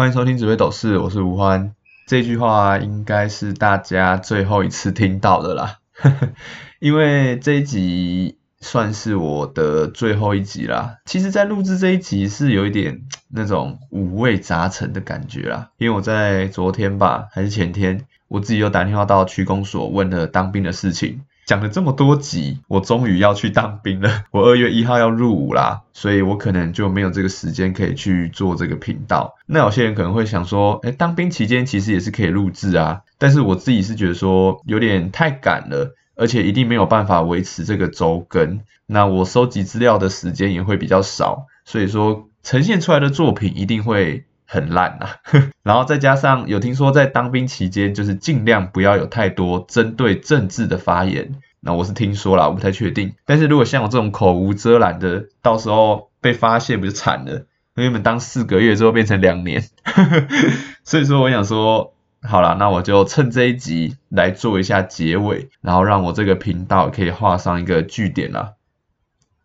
欢迎收听紫薇斗士，我是吴欢。这句话应该是大家最后一次听到的啦，因为这一集算是我的最后一集啦。其实，在录制这一集是有一点 那种五味杂陈的感觉啦，因为我在昨天吧，还是前天，我自己又打电话到区公所问了当兵的事情。讲了这么多集，我终于要去当兵了。我二月一号要入伍啦，所以我可能就没有这个时间可以去做这个频道。那有些人可能会想说，哎，当兵期间其实也是可以录制啊。但是我自己是觉得说有点太赶了，而且一定没有办法维持这个周更。那我收集资料的时间也会比较少，所以说呈现出来的作品一定会。很烂呐，然后再加上有听说在当兵期间，就是尽量不要有太多针对政治的发言。那我是听说了，我不太确定。但是如果像我这种口无遮拦的，到时候被发现不就惨了？原本当四个月之后变成两年，所以说我想说，好了，那我就趁这一集来做一下结尾，然后让我这个频道可以画上一个句点啦。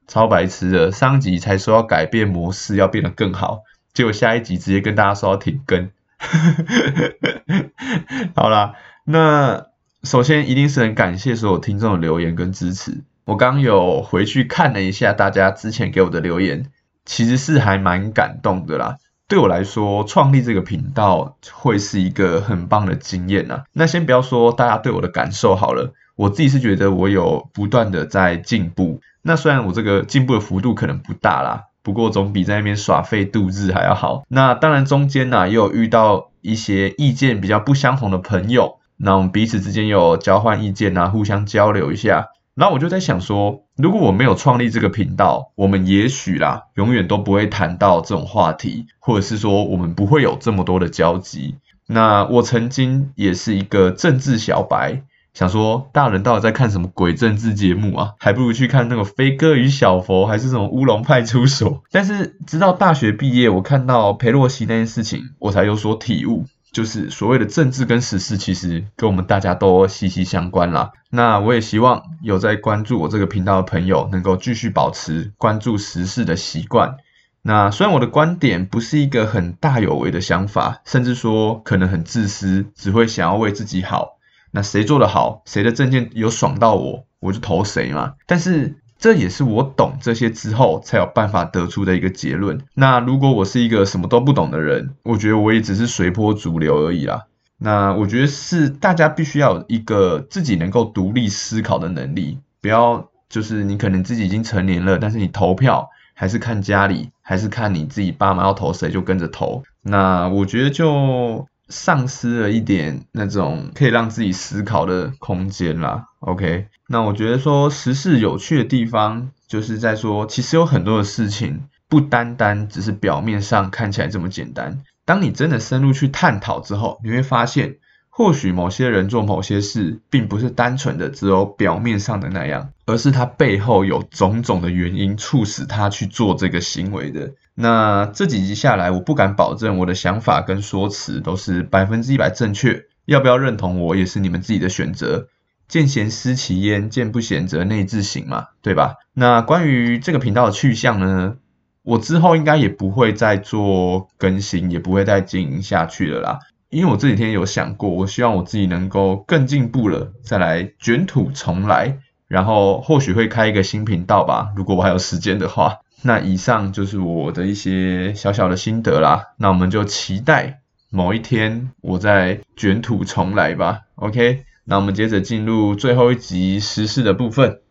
超白痴的，上集才说要改变模式，要变得更好。结果下一集直接跟大家说要停更，好啦，那首先一定是很感谢所有听众的留言跟支持。我刚有回去看了一下大家之前给我的留言，其实是还蛮感动的啦。对我来说，创立这个频道会是一个很棒的经验呐。那先不要说大家对我的感受好了，我自己是觉得我有不断的在进步。那虽然我这个进步的幅度可能不大啦。不过总比在那边耍废度日还要好。那当然中间呢也有遇到一些意见比较不相同的朋友，那我们彼此之间有交换意见啊，互相交流一下。然后我就在想说，如果我没有创立这个频道，我们也许啦，永远都不会谈到这种话题，或者是说我们不会有这么多的交集。那我曾经也是一个政治小白。想说大人到底在看什么鬼政治节目啊？还不如去看那个《飞哥与小佛》，还是什么《乌龙派出所》。但是直到大学毕业，我看到裴洛西那件事情，我才有所体悟，就是所谓的政治跟时事，其实跟我们大家都息息相关啦。那我也希望有在关注我这个频道的朋友，能够继续保持关注时事的习惯。那虽然我的观点不是一个很大有为的想法，甚至说可能很自私，只会想要为自己好。那谁做的好，谁的证件有爽到我，我就投谁嘛。但是这也是我懂这些之后才有办法得出的一个结论。那如果我是一个什么都不懂的人，我觉得我也只是随波逐流而已啦。那我觉得是大家必须要有一个自己能够独立思考的能力，不要就是你可能自己已经成年了，但是你投票还是看家里，还是看你自己爸妈要投谁就跟着投。那我觉得就。丧失了一点那种可以让自己思考的空间啦。OK，那我觉得说时事有趣的地方，就是在说其实有很多的事情不单单只是表面上看起来这么简单。当你真的深入去探讨之后，你会发现。或许某些人做某些事，并不是单纯的只有表面上的那样，而是他背后有种种的原因促使他去做这个行为的。那这几集下来，我不敢保证我的想法跟说辞都是百分之一百正确，要不要认同我也是你们自己的选择。见贤思齐焉，见不贤则内自省嘛，对吧？那关于这个频道的去向呢，我之后应该也不会再做更新，也不会再经营下去了啦。因为我这几天有想过，我希望我自己能够更进步了，再来卷土重来，然后或许会开一个新频道吧，如果我还有时间的话。那以上就是我的一些小小的心得啦，那我们就期待某一天我再卷土重来吧。OK，那我们接着进入最后一集时事的部分。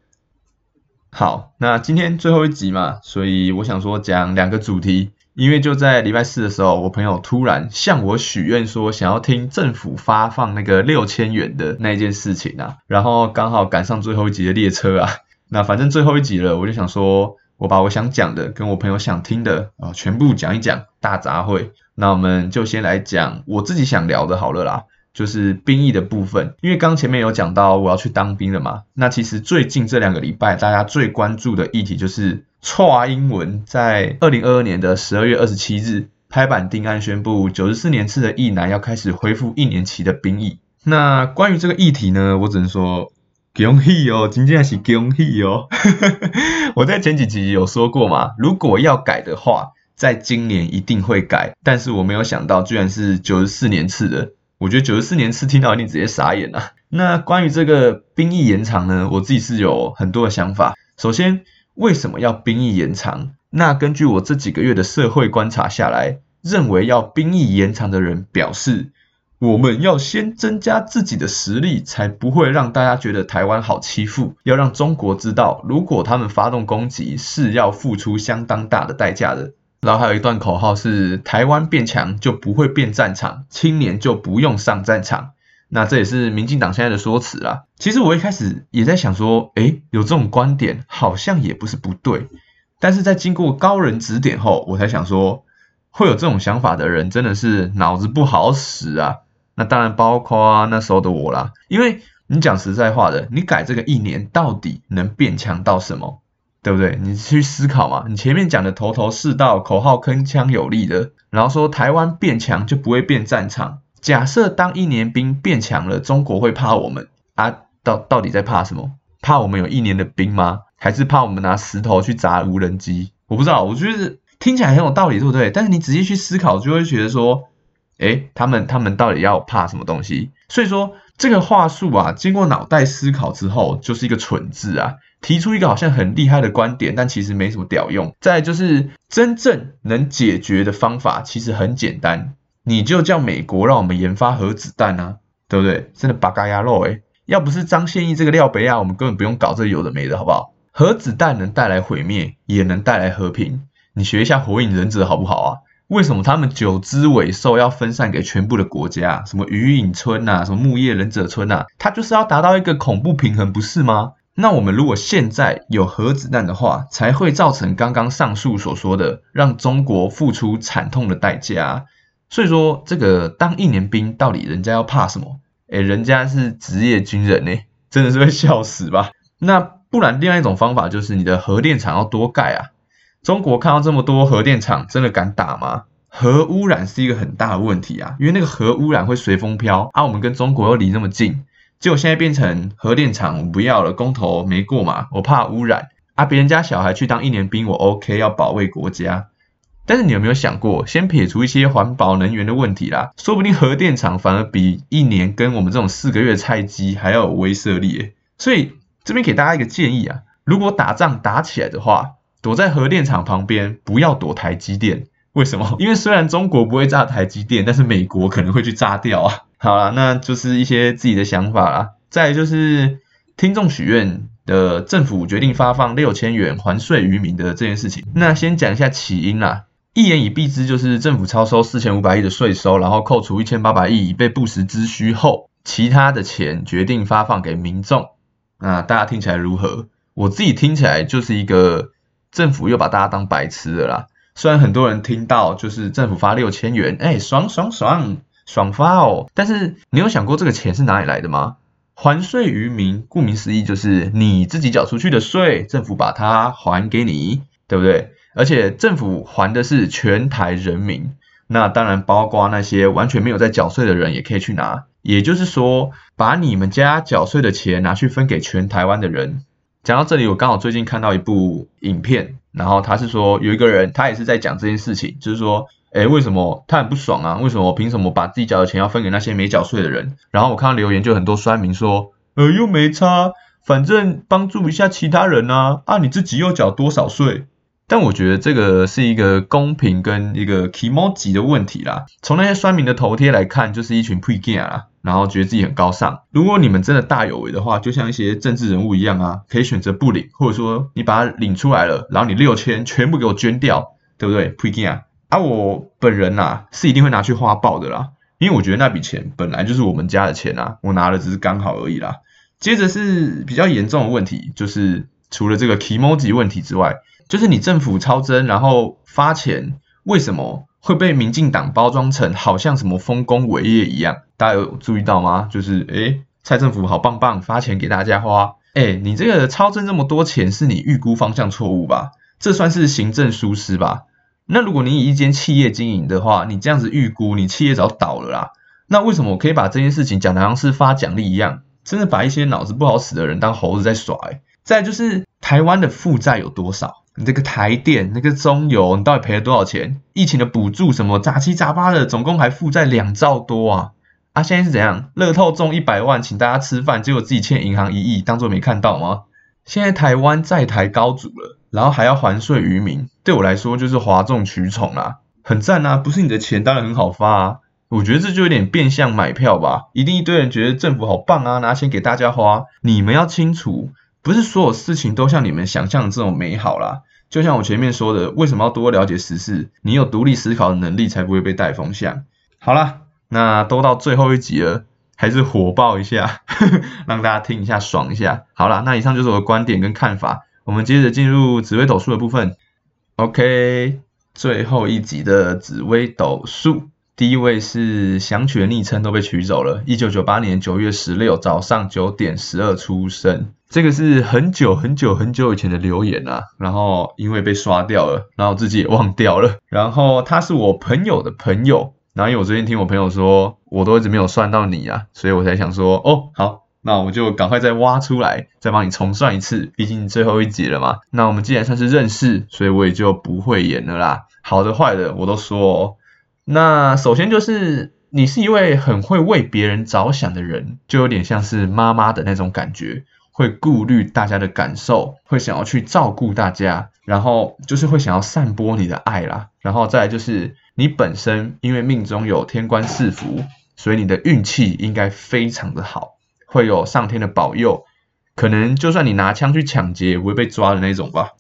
好，那今天最后一集嘛，所以我想说讲两个主题。因为就在礼拜四的时候，我朋友突然向我许愿说想要听政府发放那个六千元的那件事情啊，然后刚好赶上最后一集的列车啊，那反正最后一集了，我就想说我把我想讲的跟我朋友想听的啊全部讲一讲，大杂烩。那我们就先来讲我自己想聊的好了啦，就是兵役的部分。因为刚前面有讲到我要去当兵了嘛，那其实最近这两个礼拜大家最关注的议题就是。错英文在二零二二年的十二月二十七日拍板定案，宣布九十四年次的役男要开始恢复一年期的兵役。那关于这个议题呢，我只能说恭喜哦，今天是恭喜哦。我在前几集有说过嘛，如果要改的话，在今年一定会改，但是我没有想到居然是九十四年次的。我觉得九十四年次听到一定直接傻眼了。那关于这个兵役延长呢，我自己是有很多的想法。首先，为什么要兵役延长？那根据我这几个月的社会观察下来，认为要兵役延长的人表示，我们要先增加自己的实力，才不会让大家觉得台湾好欺负。要让中国知道，如果他们发动攻击，是要付出相当大的代价的。然后还有一段口号是：台湾变强就不会变战场，青年就不用上战场。那这也是民进党现在的说辞啦。其实我一开始也在想说，诶，有这种观点好像也不是不对。但是在经过高人指点后，我才想说，会有这种想法的人真的是脑子不好使啊。那当然包括那时候的我啦。因为你讲实在话的，你改这个一年到底能变强到什么？对不对？你去思考嘛。你前面讲的头头是道，口号铿锵有力的，然后说台湾变强就不会变战场。假设当一年兵变强了，中国会怕我们啊？到到底在怕什么？怕我们有一年的兵吗？还是怕我们拿石头去砸无人机？我不知道，我觉得听起来很有道理，对不对？但是你仔细去思考，就会觉得说，诶，他们他们到底要怕什么东西？所以说这个话术啊，经过脑袋思考之后，就是一个蠢字啊。提出一个好像很厉害的观点，但其实没什么屌用。再就是真正能解决的方法，其实很简单，你就叫美国让我们研发核子弹啊，对不对？真的八嘎鸭肉诶要不是张献义这个廖北亚，我们根本不用搞这有的没的，好不好？核子弹能带来毁灭，也能带来和平。你学一下火影忍者好不好啊？为什么他们九只尾兽要分散给全部的国家？什么鱼影村呐，什么木叶忍者村呐？它就是要达到一个恐怖平衡，不是吗？那我们如果现在有核子弹的话，才会造成刚刚上述所说的，让中国付出惨痛的代价。所以说，这个当一年兵到底人家要怕什么？哎，人家是职业军人呢，真的是会笑死吧？那不然，另外一种方法就是你的核电厂要多盖啊。中国看到这么多核电厂，真的敢打吗？核污染是一个很大的问题啊，因为那个核污染会随风飘啊。我们跟中国又离那么近。结果现在变成核电厂不要了，公投没过嘛，我怕污染啊，别人家小孩去当一年兵，我 OK，要保卫国家。但是你有没有想过，先撇除一些环保能源的问题啦，说不定核电厂反而比一年跟我们这种四个月菜鸡还要有威慑力。所以这边给大家一个建议啊，如果打仗打起来的话，躲在核电厂旁边，不要躲台积电。为什么？因为虽然中国不会炸台积电，但是美国可能会去炸掉啊。好了，那就是一些自己的想法啦。再就是听众许愿的政府决定发放六千元还税于民的这件事情。那先讲一下起因啦。一言以蔽之，就是政府超收四千五百亿的税收，然后扣除一千八百亿以备不时之需后，其他的钱决定发放给民众。那大家听起来如何？我自己听起来就是一个政府又把大家当白痴了啦。虽然很多人听到就是政府发六千元，哎，爽爽爽。爽发哦！但是你有想过这个钱是哪里来的吗？还税于民，顾名思义就是你自己缴出去的税，政府把它还给你，对不对？而且政府还的是全台人民，那当然包括那些完全没有在缴税的人也可以去拿。也就是说，把你们家缴税的钱拿去分给全台湾的人。讲到这里，我刚好最近看到一部影片，然后他是说有一个人，他也是在讲这件事情，就是说。哎，为什么他很不爽啊？为什么我凭什么把自己缴的钱要分给那些没缴税的人？然后我看到留言就很多酸民说，呃，又没差，反正帮助一下其他人啊，啊，你自己又缴多少税？但我觉得这个是一个公平跟一个 emoji 的问题啦。从那些酸民的头贴来看，就是一群 pre game 啦，然后觉得自己很高尚。如果你们真的大有为的话，就像一些政治人物一样啊，可以选择不领，或者说你把它领出来了，然后你六千全部给我捐掉，对不对 p r e g a m。啊，我本人呐是一定会拿去花爆的啦，因为我觉得那笔钱本来就是我们家的钱啊，我拿的只是刚好而已啦。接着是比较严重的问题，就是除了这个 emoji 问题之外，就是你政府超增然后发钱，为什么会被民进党包装成好像什么丰功伟业一样？大家有注意到吗？就是诶蔡政府好棒棒，发钱给大家花。诶你这个超增这么多钱，是你预估方向错误吧？这算是行政疏失吧？那如果你以一间企业经营的话，你这样子预估，你企业早倒了啦。那为什么我可以把这件事情讲的像是发奖励一样，真的把一些脑子不好使的人当猴子在耍？再就是台湾的负债有多少？你这个台电、那个中油，你到底赔了多少钱？疫情的补助什么杂七杂八的，总共还负债两兆多啊！啊，现在是怎样？乐透中一百万，请大家吃饭，结果自己欠银行一亿，当做没看到吗？现在台湾债台高筑了，然后还要还税于民，对我来说就是哗众取宠啦，很赞啊！不是你的钱，当然很好发啊。我觉得这就有点变相买票吧，一定一堆人觉得政府好棒啊，拿钱给大家花。你们要清楚，不是所有事情都像你们想象的这种美好啦。就像我前面说的，为什么要多了解时事？你有独立思考的能力，才不会被带风向。好啦，那都到最后一集了，还是火爆一下，让大家听一下爽一下。好啦，那以上就是我的观点跟看法。我们接着进入紫微斗数的部分。OK，最后一集的紫微斗数。第一位是想取的昵称都被取走了。一九九八年九月十六早上九点十二出生，这个是很久很久很久以前的留言啊，然后因为被刷掉了，然后自己也忘掉了。然后他是我朋友的朋友，然后因为我最近听我朋友说，我都一直没有算到你啊，所以我才想说，哦，好，那我就赶快再挖出来，再帮你重算一次，毕竟最后一集了嘛。那我们既然算是认识，所以我也就不会演了啦。好的坏的我都说。那首先就是你是一位很会为别人着想的人，就有点像是妈妈的那种感觉，会顾虑大家的感受，会想要去照顾大家，然后就是会想要散播你的爱啦。然后再来就是你本身因为命中有天官赐福，所以你的运气应该非常的好，会有上天的保佑，可能就算你拿枪去抢劫，也不会被抓的那种吧？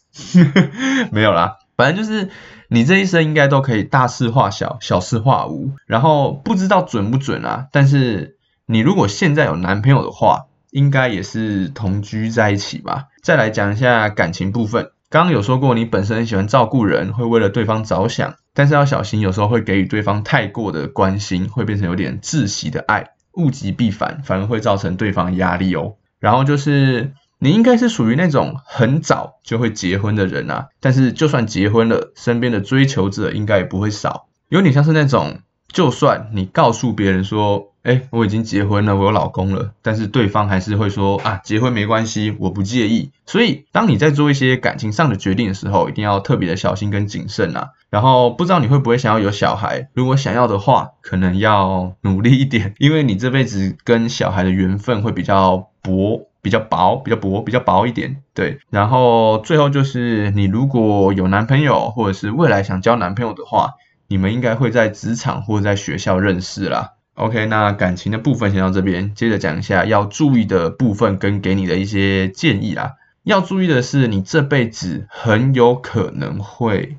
没有啦，反正就是。你这一生应该都可以大事化小，小事化无，然后不知道准不准啊？但是你如果现在有男朋友的话，应该也是同居在一起吧？再来讲一下感情部分，刚刚有说过你本身很喜欢照顾人，会为了对方着想，但是要小心，有时候会给予对方太过的关心，会变成有点窒息的爱，物极必反，反而会造成对方压力哦。然后就是。你应该是属于那种很早就会结婚的人啊，但是就算结婚了，身边的追求者应该也不会少，有点像是那种，就算你告诉别人说，哎，我已经结婚了，我有老公了，但是对方还是会说啊，结婚没关系，我不介意。所以当你在做一些感情上的决定的时候，一定要特别的小心跟谨慎啊。然后不知道你会不会想要有小孩，如果想要的话，可能要努力一点，因为你这辈子跟小孩的缘分会比较薄。比较薄，比较薄，比较薄一点，对。然后最后就是，你如果有男朋友，或者是未来想交男朋友的话，你们应该会在职场或者在学校认识啦。OK，那感情的部分先到这边，接着讲一下要注意的部分跟给你的一些建议啦。要注意的是，你这辈子很有可能会，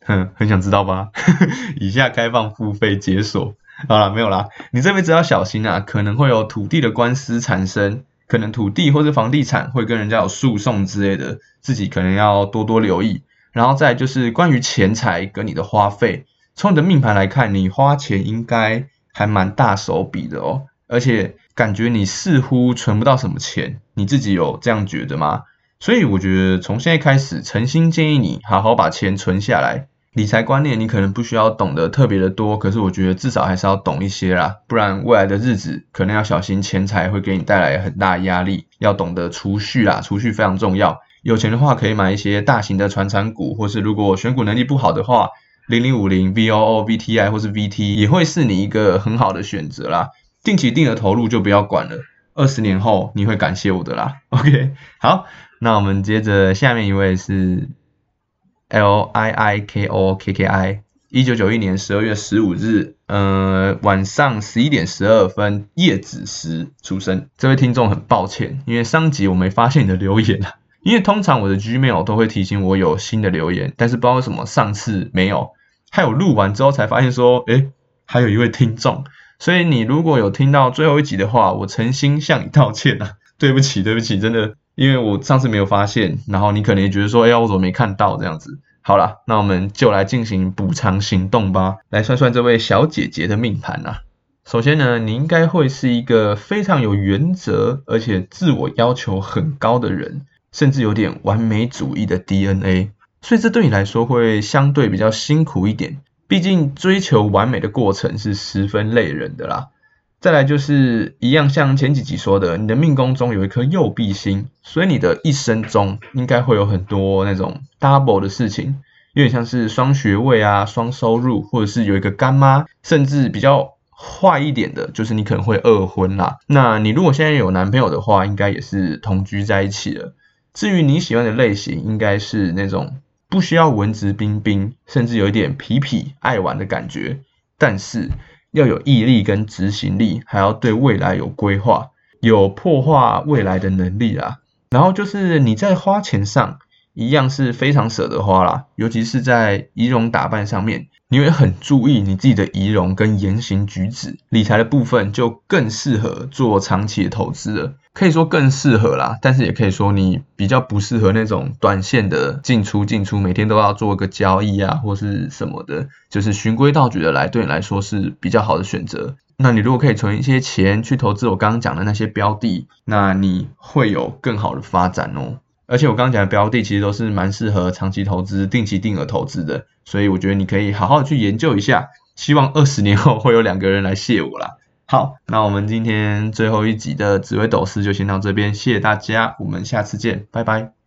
哼，很想知道吧？以下开放付费解锁。好了，没有啦。你这辈子要小心啊，可能会有土地的官司产生，可能土地或者房地产会跟人家有诉讼之类的，自己可能要多多留意。然后再就是关于钱财跟你的花费，从你的命盘来看，你花钱应该还蛮大手笔的哦，而且感觉你似乎存不到什么钱，你自己有这样觉得吗？所以我觉得从现在开始，诚心建议你好好把钱存下来。理财观念你可能不需要懂得特别的多，可是我觉得至少还是要懂一些啦，不然未来的日子可能要小心钱财会给你带来很大压力，要懂得储蓄啦，储蓄非常重要。有钱的话可以买一些大型的传产股，或是如果选股能力不好的话，零零五零 V O O V T I 或是 V T 也会是你一个很好的选择啦。定期定额投入就不要管了，二十年后你会感谢我的啦。OK，好，那我们接着下面一位是。L I I K O K K I，一九九一年十二月十五日，呃，晚上十一点十二分夜子时出生。这位听众很抱歉，因为上集我没发现你的留言啊。因为通常我的 Gmail 都会提醒我有新的留言，但是不知道为什么上次没有。还有录完之后才发现说，诶，还有一位听众。所以你如果有听到最后一集的话，我诚心向你道歉啊，对不起，对不起，真的。因为我上次没有发现，然后你可能也觉得说，哎呀，我怎么没看到这样子？好了，那我们就来进行补偿行动吧。来算算这位小姐姐的命盘啊。首先呢，你应该会是一个非常有原则，而且自我要求很高的人，甚至有点完美主义的 DNA。所以这对你来说会相对比较辛苦一点，毕竟追求完美的过程是十分累人的啦。再来就是一样，像前几集说的，你的命宫中有一颗右臂星，所以你的一生中应该会有很多那种 double 的事情，有点像是双学位啊、双收入，或者是有一个干妈，甚至比较坏一点的，就是你可能会二婚啦。那你如果现在有男朋友的话，应该也是同居在一起了。至于你喜欢的类型，应该是那种不需要文质彬彬，甚至有一点痞痞爱玩的感觉，但是。要有毅力跟执行力，还要对未来有规划，有破化未来的能力啊。然后就是你在花钱上。一样是非常舍得花啦，尤其是在仪容打扮上面，你会很注意你自己的仪容跟言行举止。理财的部分就更适合做长期的投资了，可以说更适合啦，但是也可以说你比较不适合那种短线的进出进出，每天都要做个交易啊，或是什么的，就是循规蹈矩的来，对你来说是比较好的选择。那你如果可以存一些钱去投资我刚刚讲的那些标的，那你会有更好的发展哦。而且我刚刚讲的标的其实都是蛮适合长期投资、定期定额投资的，所以我觉得你可以好好的去研究一下。希望二十年后会有两个人来谢我啦。好，那我们今天最后一集的紫薇斗士就先到这边，谢谢大家，我们下次见，拜拜。